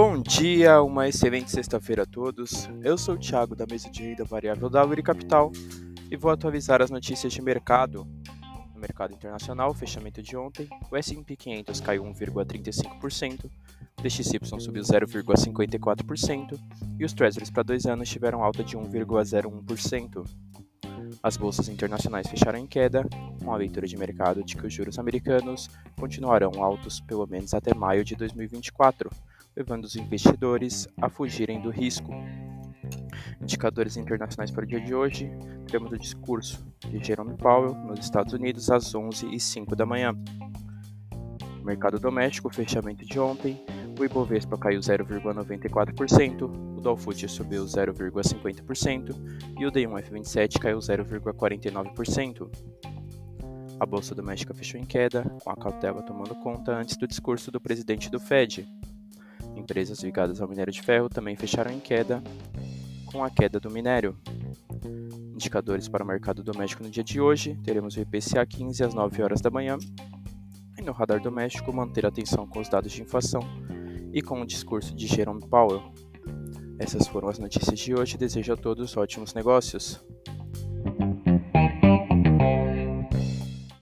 Bom dia, uma excelente sexta-feira a todos. Eu sou o Thiago da mesa de renda variável da Uri Capital e vou atualizar as notícias de mercado. No mercado internacional, fechamento de ontem, o S&P 500 caiu 1,35%, o DXY subiu 0,54% e os Treasuries para dois anos tiveram alta de 1,01%. As bolsas internacionais fecharam em queda, com a leitura de mercado de que os juros americanos continuarão altos pelo menos até maio de 2024, levando os investidores a fugirem do risco. Indicadores internacionais para o dia de hoje: teremos o discurso de Jerome Powell nos Estados Unidos às 11h05 da manhã. mercado doméstico, fechamento de ontem, o Ibovespa caiu 0,94%, o Dow Futures subiu 0,50% e o D1F27 caiu 0,49%. A bolsa doméstica fechou em queda, com a cautela tomando conta antes do discurso do presidente do Fed. Empresas ligadas ao minério de ferro também fecharam em queda, com a queda do minério. Indicadores para o mercado doméstico no dia de hoje: teremos o IPCA 15 às 9 horas da manhã. E no radar doméstico, manter atenção com os dados de inflação e com o discurso de Jerome Powell. Essas foram as notícias de hoje. Desejo a todos ótimos negócios.